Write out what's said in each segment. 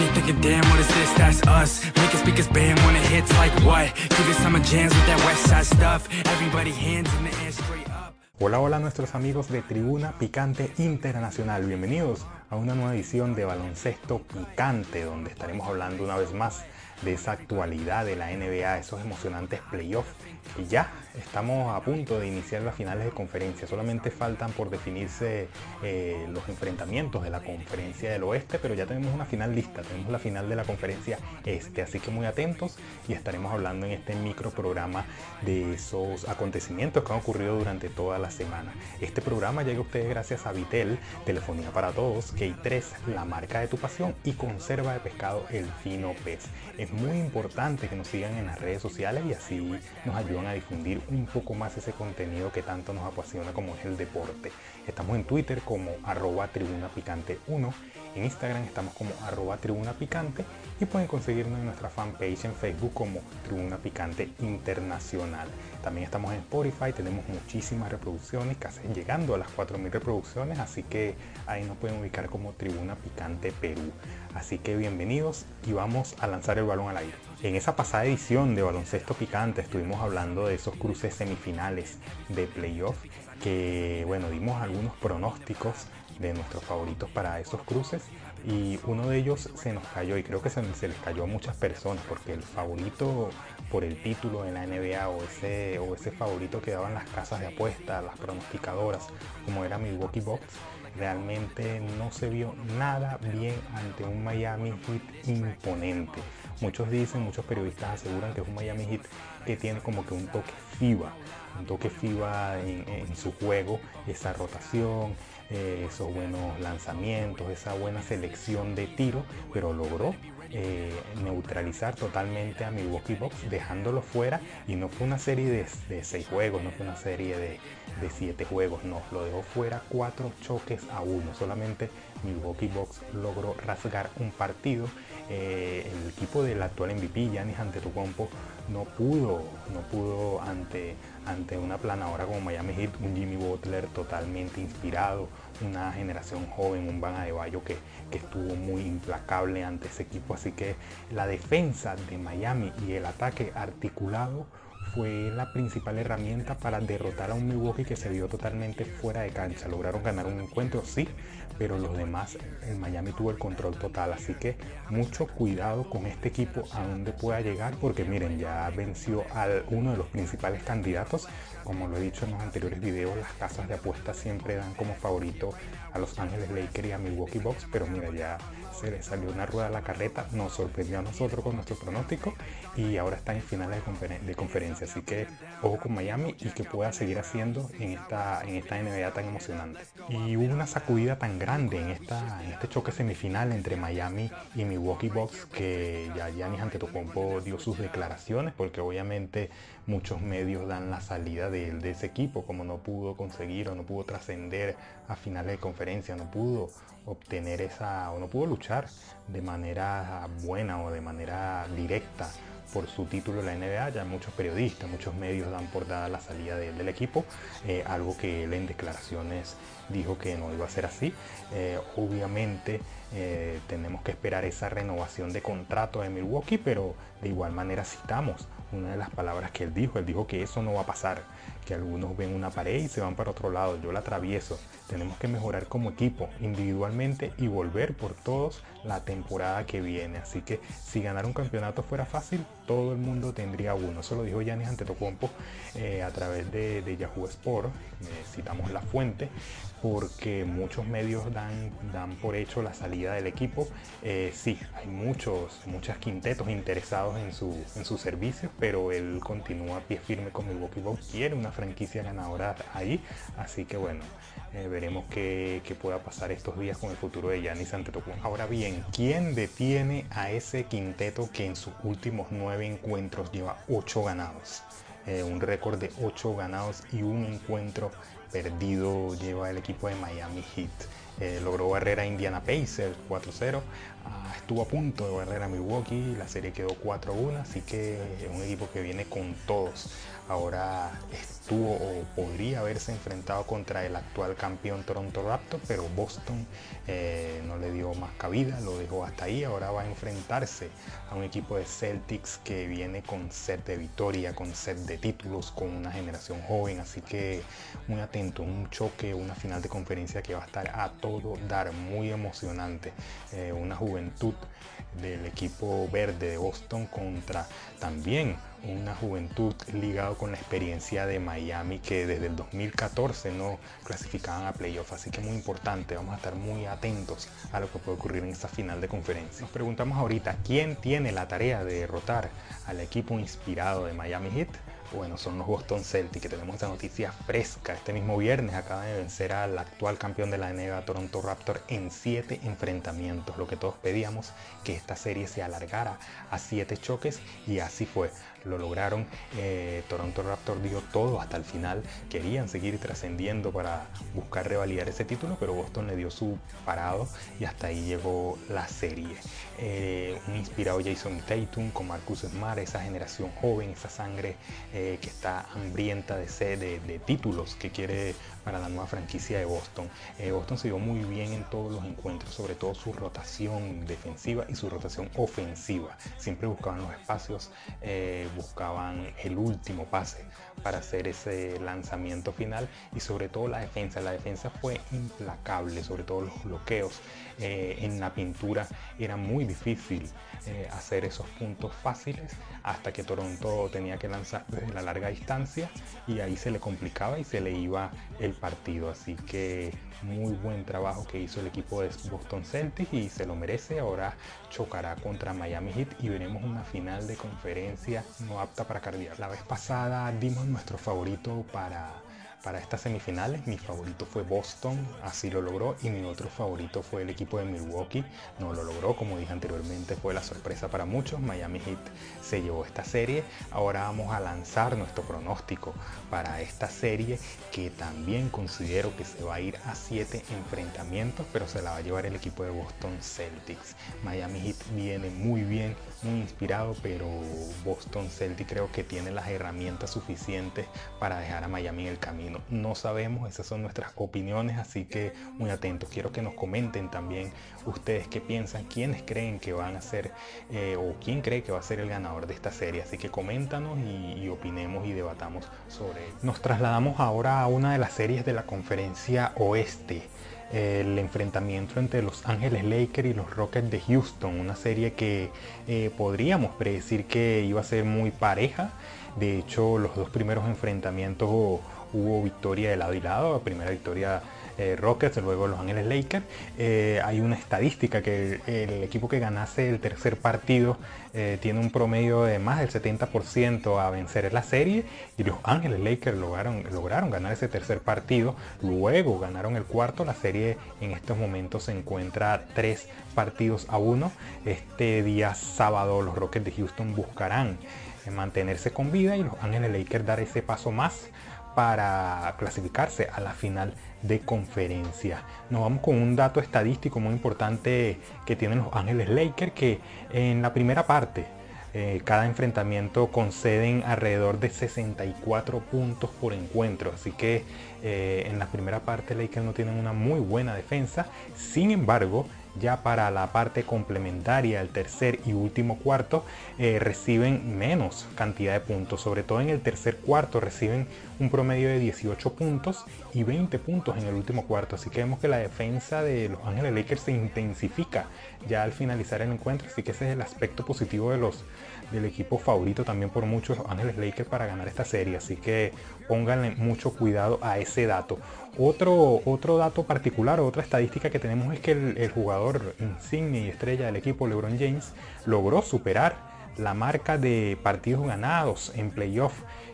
You're thinking, damn, what is this? That's us. Make us speakers bam when it hits like what? Give you some jams with that west side stuff. Everybody hands in the air straight up. Hola, hola nuestros amigos de Tribuna Picante Internacional. Bienvenidos a una nueva edición de Baloncesto Picante, donde estaremos hablando una vez más de esa actualidad de la NBA, esos emocionantes playoffs. Y ya estamos a punto de iniciar las finales de conferencia. Solamente faltan por definirse eh, los enfrentamientos de la conferencia del oeste, pero ya tenemos una final lista. Tenemos la final de la conferencia este. Así que muy atentos y estaremos hablando en este micro programa de esos acontecimientos que han ocurrido durante toda la semana. Este programa llega a ustedes gracias a Vitel, Telefonía para Todos, Key 3, la marca de tu pasión y conserva de pescado El Fino Pez. Es muy importante que nos sigan en las redes sociales y así nos ayudan a difundir un poco más ese contenido que tanto nos apasiona como es el deporte. Estamos en Twitter como arroba tribuna picante 1, en Instagram estamos como arroba tribuna picante y pueden conseguirnos en nuestra fanpage en Facebook como Tribuna Picante Internacional. También estamos en Spotify, tenemos muchísimas reproducciones, casi llegando a las 4.000 reproducciones, así que ahí nos pueden ubicar como Tribuna Picante Perú. Así que bienvenidos y vamos a lanzar el balón al aire. En esa pasada edición de Baloncesto Picante estuvimos hablando de esos cruces semifinales de playoff que, bueno, dimos algunos pronósticos de nuestros favoritos para esos cruces y uno de ellos se nos cayó y creo que se, les cayó a muchas personas porque el favorito por el título en la NBA o ese, o ese favorito que daban las casas de apuestas, las pronosticadoras, como era Milwaukee Bucks, realmente no se vio nada bien ante un Miami Heat imponente. Muchos dicen, muchos periodistas aseguran que es un Miami Heat que tiene como que un toque FIBA, un toque FIBA en, su juego, esa rotación, eh, esos buenos lanzamientos, esa buena selección de tiro, pero logró eh, neutralizar totalmente a Milwaukee Bucks dejándolo fuera y no fue una serie de, seis juegos, no fue una serie de, siete juegos, no, lo dejó fuera cuatro choques a uno, solamente Milwaukee Bucks logró rasgar un partido, eh, el equipo del actual MVP Giannis Antetokounmpo no pudo, no pudo ante, ante una planadora como Miami Heat, un Jimmy Butler totalmente inspirado, una generación joven, un Van Adebayo que, que estuvo muy implacable ante ese equipo. Así que la defensa de Miami y el ataque articulado fue la principal herramienta para derrotar a un Milwaukee que se vio totalmente fuera de cancha. Lograron ganar un encuentro, sí, pero los demás, el Miami tuvo el control total. Así que mucho cuidado con este equipo a donde pueda llegar, porque miren, ya venció a uno de los principales candidatos. Como lo he dicho en los anteriores videos, las casas de apuestas siempre dan como favorito a Los Ángeles Lakers y a Milwaukee Bucks, pero mira, ya se le salió una rueda a la carreta, nos sorprendió a nosotros con nuestro pronóstico y ahora está en finales de, conferencia. Así que ojo con Miami y que pueda seguir haciendo en esta, en esta NBA tan emocionante. Y hubo una sacudida tan grande en, esta, en este choque semifinal entre Miami y Milwaukee Bucks que ya Giannis Antetokounmpo dio sus declaraciones porque obviamente muchos medios dan la salida de, de ese equipo como no pudo conseguir o no pudo trascender a finales de conferencia, no pudo obtener esa o no pudo luchar de manera buena o de manera directa por su título en la NBA. Ya muchos periodistas, muchos medios dan por dada la salida del equipo, eh, algo que él en declaraciones dijo que no iba a ser así. Eh, obviamente eh, tenemos que esperar esa renovación de contrato de Milwaukee, pero de igual manera citamos una de las palabras que él dijo. Él dijo que eso no va a pasar, que algunos ven una pared y se van para otro lado. Yo la atravieso. Tenemos que mejorar como equipo, individualmente y volver por todos la temporada que viene. Así que si ganar un campeonato fuera fácil, todo el mundo tendría uno. Eso lo dijo Yanis Antetokounmpo eh, a través de, Yahoo Sport. Eh, citamos la fuente porque muchos medios dan, dan por hecho la salida del equipo. Eh, sí, hay muchos, muchos quintetos interesados en su, en su servicio, pero él continúa a pie firme con Milwaukee Bucks, quiere una franquicia ganadora ahí, así que bueno, eh, veremos qué, pueda pasar estos días con el futuro de Giannis Antetokounmpo. Ahora bien, ¿quién detiene a ese quinteto que en sus últimos nueve encuentros lleva ocho ganados? Eh, un récord de ocho ganados y un encuentro perdido lleva el equipo de Miami Heat. Eh, logró barrer a Indiana Pacers 4-0. Ah, estuvo a punto de barrer a Milwaukee. La serie quedó 4-1. Así que es un equipo que viene con todos. Ahora tuvo o podría haberse enfrentado contra el actual campeón Toronto Raptors, pero Boston eh, no le dio más cabida, lo dejó hasta ahí. Ahora va a enfrentarse a un equipo de Celtics que viene con set de victoria, con set de títulos, con una generación joven, así que muy un choque, una final de conferencia que va a estar a todo dar, muy emocionante, eh, una juventud del equipo verde de Boston contra también una juventud ligado con la experiencia de Miami que desde el 2014 no clasificaban a playoff, así que muy importante, vamos a estar muy atentos a lo que puede ocurrir en esta final de conferencia. Nos preguntamos ahorita, ¿quién tiene la tarea de derrotar al equipo inspirado de Miami Heat? Bueno, son los Boston Celtics, que tenemos esta noticia fresca. Este mismo viernes acaba de vencer al actual campeón de la NBA, Toronto Raptor, en siete enfrentamientos. Lo que todos pedíamos, que esta serie se alargara a siete choques y así fue lo lograron. Eh, Toronto Raptor dio todo hasta el final. Querían seguir trascendiendo para buscar revalidar ese título, pero Boston le dio su parado y hasta ahí llegó la serie. Eh, un inspirado Jason Tatum con Marcus Smart, esa generación joven, esa sangre eh, que está hambrienta de, de, de títulos que quiere para la nueva franquicia de Boston. Boston se dio muy bien en todos los encuentros, sobre todo su rotación defensiva y su rotación ofensiva. Siempre buscaban los espacios, buscaban el último pase para hacer ese lanzamiento final y sobre todo la defensa. La defensa fue implacable, sobre todo los bloqueos eh, en la pintura. Era muy difícil eh, hacer esos puntos fáciles hasta que Toronto tenía que lanzar desde la larga distancia y ahí se le complicaba y se le iba el partido. Así que muy buen trabajo que hizo el equipo de Boston Celtics y se lo merece. Ahora chocará contra Miami Heat y veremos una final de conferencia no apta para cardiar. La vez pasada dimos nuestro favorito para para estas semifinales. Mi favorito fue Boston, así lo logró, y mi otro favorito fue el equipo de Milwaukee, no lo logró, como dije anteriormente, fue la sorpresa para muchos. Miami Heat se llevó esta serie. Ahora vamos a lanzar nuestro pronóstico para esta serie, que también considero que se va a ir a siete enfrentamientos, pero se la va a llevar el equipo de Boston Celtics. Miami Heat viene muy bien, muy inspirado, pero Boston Celtics creo que tiene las herramientas suficientes para dejar a Miami en el camino no, sabemos, esas son nuestras opiniones, así que muy atentos. Quiero que nos comenten también ustedes qué piensan, quiénes creen que van a ser eh, o quién cree que va a ser el ganador de esta serie. Así que coméntanos y, opinemos y debatamos sobre ello. Nos trasladamos ahora a una de las series de la conferencia oeste el enfrentamiento entre los Ángeles Lakers y los Rockets de Houston, una serie que eh, podríamos predecir que iba a ser muy pareja. De hecho, los dos primeros enfrentamientos hubo victoria de lado y lado, la primera victoria eh, Rockets, luego Los Ángeles Lakers. Eh, hay una estadística que el, equipo que ganase el tercer partido eh, tiene un promedio de más del 70% a vencer la serie y Los Ángeles Lakers lograron, lograron ganar ese tercer partido, luego ganaron el cuarto, la serie en estos momentos se encuentra tres partidos a uno. Este día sábado los Rockets de Houston buscarán mantenerse con vida y los Ángeles Lakers dar ese paso más para clasificarse a la final de conferencia. Nos vamos con un dato estadístico muy importante que tienen los Ángeles Lakers que en la primera parte eh, cada enfrentamiento conceden alrededor de 64 puntos por encuentro. Así que eh, en la primera parte Lakers no tienen una muy buena defensa. Sin embargo, ya para la parte complementaria, el tercer y último cuarto, eh, reciben menos cantidad de puntos. Sobre todo en el tercer cuarto reciben un promedio de 18 puntos y 20 puntos en el último cuarto. Así que vemos que la defensa de los Ángeles Lakers se intensifica ya al finalizar el encuentro. Así que ese es el aspecto positivo de los, del equipo favorito también por muchos Ángeles Lakers para ganar esta serie. Así que pónganle mucho cuidado a ese dato. Otro, otro dato particular, otra estadística que tenemos es que el, jugador insignia y estrella del equipo, LeBron James, logró superar la marca de partidos ganados en playoff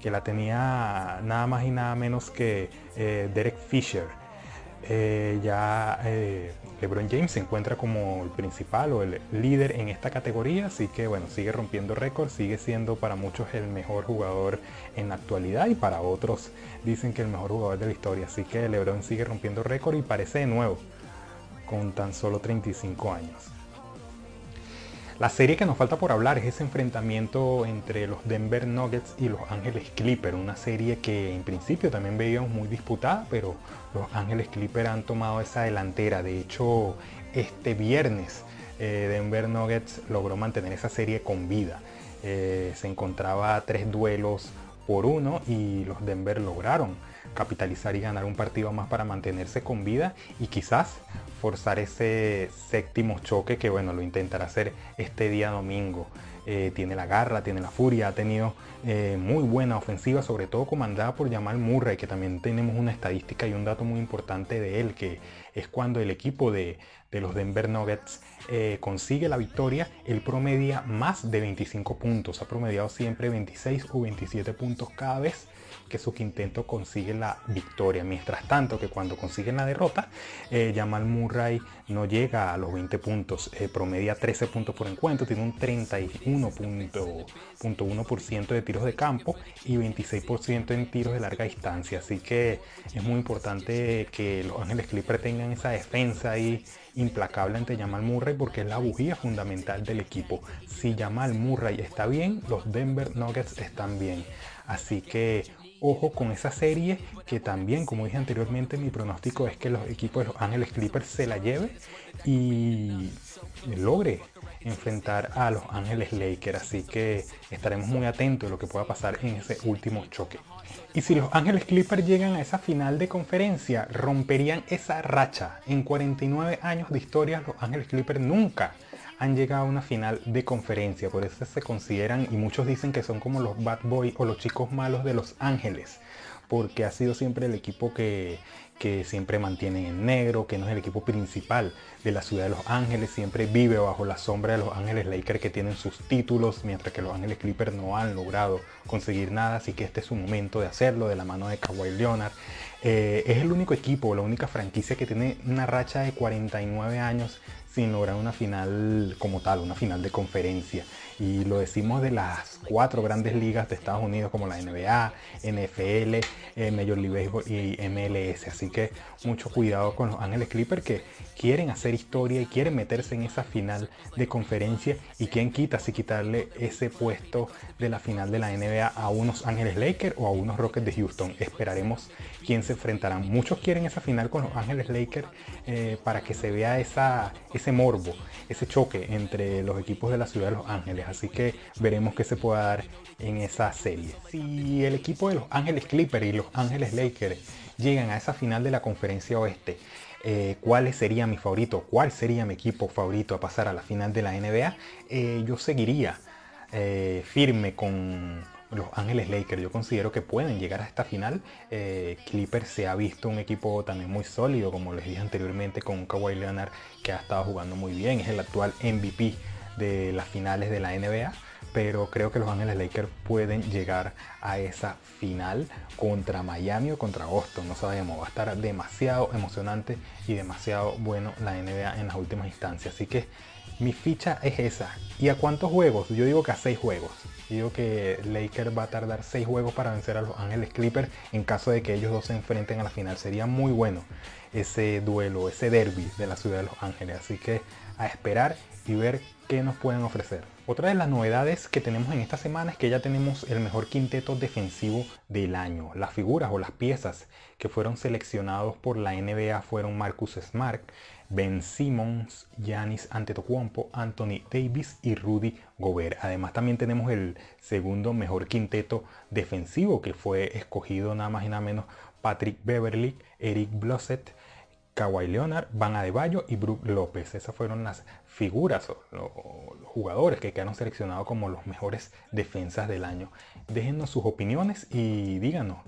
que la tenía nada más y nada menos que eh, Derek Fisher. Eh, ya eh, LeBron James se encuentra como el principal o el líder en esta categoría, así que bueno, sigue rompiendo récords, sigue siendo para muchos el mejor jugador en la actualidad y para otros dicen que el mejor jugador de la historia, así que LeBron sigue rompiendo récord y parece de nuevo con tan solo 35 años. La serie que nos falta por hablar es ese enfrentamiento entre los Denver Nuggets y los Ángeles Clippers, una serie que en principio también veíamos muy disputada, pero los Ángeles Clippers han tomado esa delantera. De hecho, este viernes eh, Denver Nuggets logró mantener esa serie con vida. Eh, se encontraba tres duelos por uno y los Denver lograron capitalizar y ganar un partido más para mantenerse con vida y quizás forzar ese séptimo choque que bueno, lo intentará hacer este día domingo. Eh, tiene la garra, tiene la furia, ha tenido eh, muy buena ofensiva, sobre todo comandada por Jamal Murray, que también tenemos una estadística y un dato muy importante de él, que es cuando el equipo de, los Denver Nuggets eh, consigue la victoria, él promedia más de 25 puntos, ha promediado siempre 26 o 27 puntos cada vez que su quinteto consigue la victoria. Mientras tanto que cuando consiguen la derrota, eh, Jamal Murray no llega a los 20 puntos, eh, promedia 13 puntos por encuentro, tiene un 31.1% de tiros de campo y 26% en tiros de larga distancia. Así que es muy importante que los Ángeles Clippers tengan esa defensa ahí implacable ante Jamal Murray porque es la bujía fundamental del equipo. Si Jamal Murray está bien, los Denver Nuggets están bien. Así que ojo con esa serie que también, como dije anteriormente, mi pronóstico es que los equipos de los Ángeles Clippers se la lleve y logre enfrentar a los Ángeles Lakers. Así que estaremos muy atentos a lo que pueda pasar en ese último choque. Y si los Ángeles Clippers llegan a esa final de conferencia, romperían esa racha. En 49 años de historia, los Ángeles Clippers nunca han llegado a una final de conferencia. Por eso se consideran, y muchos dicen que son como los bad boys o los chicos malos de Los Ángeles. Porque ha sido siempre el equipo que, que siempre mantienen en negro, que no es el equipo principal de la ciudad de Los Ángeles, siempre vive bajo la sombra de Los Ángeles Lakers que tienen sus títulos, mientras que Los Ángeles Clippers no han logrado conseguir nada, así que este es su momento de hacerlo de la mano de Kawhi Leonard. Eh, es el único equipo, la única franquicia que tiene una racha de 49 años sin lograr una final como tal, una final de conferencia. Y lo decimos de las cuatro grandes ligas de Estados Unidos como la NBA, NFL, eh, Major League Baseball y MLS. Así que mucho cuidado con los Ángeles Clippers que quieren hacer historia y quieren meterse en esa final de conferencia. Y quién quita si quitarle ese puesto de la final de la NBA a unos Ángeles Lakers o a unos Rockets de Houston. Esperaremos quién se enfrentarán. Muchos quieren esa final con los Ángeles Lakers eh, para que se vea esa, ese morbo, ese choque entre los equipos de la ciudad de Los Ángeles. Así que veremos qué se puede dar en esa serie. Si el equipo de los Ángeles Clippers y los Ángeles Lakers llegan a esa final de la conferencia oeste, eh, cuál sería mi favorito, cuál sería mi equipo favorito a pasar a la final de la NBA, eh, yo seguiría eh, firme con los Ángeles Lakers. Yo considero que pueden llegar a esta final. Clippers se ha visto un equipo también muy sólido, como les dije anteriormente, con Kawhi Leonard que ha estado jugando muy bien. Es el actual MVP de las finales de la NBA pero creo que los Ángeles Lakers pueden llegar a esa final contra Miami o contra Boston, no sabemos, va a estar demasiado emocionante y demasiado bueno la NBA en las últimas instancias, así que mi ficha es esa. ¿Y a cuántos juegos? Yo digo que a seis juegos. Yo digo que Lakers va a tardar seis juegos para vencer a los Ángeles Clippers en caso de que ellos dos se enfrenten a la final. Sería muy bueno ese duelo, ese derby de la ciudad de Los Ángeles. Así que a esperar y ver qué nos pueden ofrecer. Otra de las novedades que tenemos en esta semana es que ya tenemos el mejor quinteto defensivo del año. Las figuras o las piezas que fueron seleccionados por la NBA fueron Marcus Smart, Ben Simmons, Giannis Antetokounmpo, Anthony Davis y Rudy Gobert. Además también tenemos el segundo mejor quinteto defensivo que fue escogido nada más y nada menos Patrick Beverly, Eric Blossett, Kawhi Leonard, Van Adebayo y Brook López. Esas fueron las figuras o los jugadores que quedaron seleccionados como los mejores defensas del año. Déjenos sus opiniones y díganos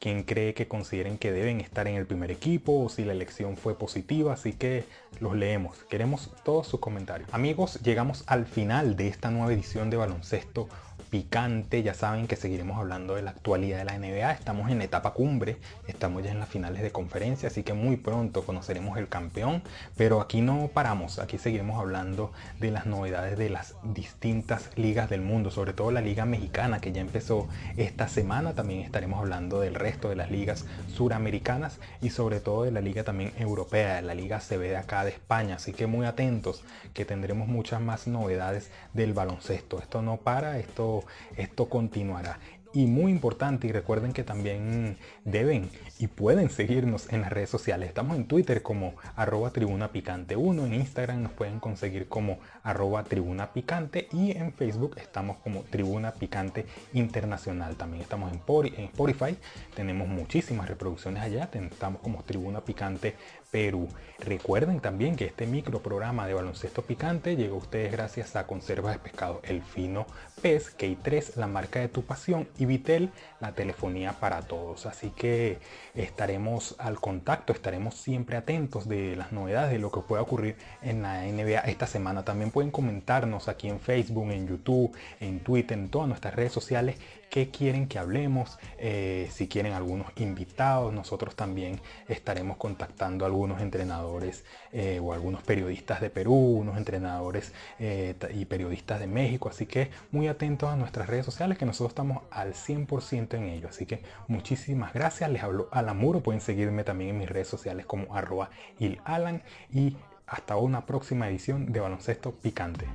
quién cree que consideren que deben estar en el primer equipo o si la elección fue positiva. Así que los leemos. Queremos todos sus comentarios. Amigos, llegamos al final de esta nueva edición de baloncesto picante. Ya saben que seguiremos hablando de la actualidad de la NBA. Estamos en etapa cumbre, estamos ya en las finales de conferencia, así que muy pronto conoceremos el campeón. Pero aquí no paramos, aquí seguiremos hablando de las novedades de las distintas ligas del mundo, sobre todo la liga mexicana que ya empezó esta semana. También estaremos hablando del resto de las ligas suramericanas y sobre todo de la liga también europea, la liga CB de acá de España. Así que muy atentos que tendremos muchas más novedades del baloncesto. Esto no para, esto, esto continuará. Y muy importante, y recuerden que también deben y pueden seguirnos en las redes sociales. Estamos en Twitter como arroba tribuna picante 1, en Instagram nos pueden conseguir como arroba tribuna picante y en Facebook estamos como tribuna picante internacional. También estamos en, Spotify, tenemos muchísimas reproducciones allá, estamos como tribuna picante Perú. Recuerden también que este micro programa de baloncesto picante llegó a ustedes gracias a Conservas de Pescado El Fino Pez, K3, la marca de tu pasión y Vitel, la telefonía para todos. Así que estaremos al contacto, estaremos siempre atentos de las novedades, de lo que pueda ocurrir en la NBA esta semana. También pueden comentarnos aquí en Facebook, en YouTube, en Twitter, en todas nuestras redes sociales qué quieren que hablemos, eh, si quieren algunos invitados, nosotros también estaremos contactando a algunos entrenadores eh, o algunos periodistas de Perú, unos entrenadores eh, y periodistas de México, así que muy atentos a nuestras redes sociales que nosotros estamos al 100% en ello, así que muchísimas gracias, les hablo a Muro, pueden seguirme también en mis redes sociales como arroba ilalan y hasta una próxima edición de Baloncesto Picante.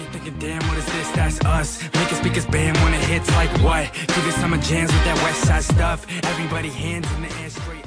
You're thinking, damn, what is this? That's us. Make speakers bam when it hits like what? Give it some jams with that west side stuff. Everybody hands in the air straight.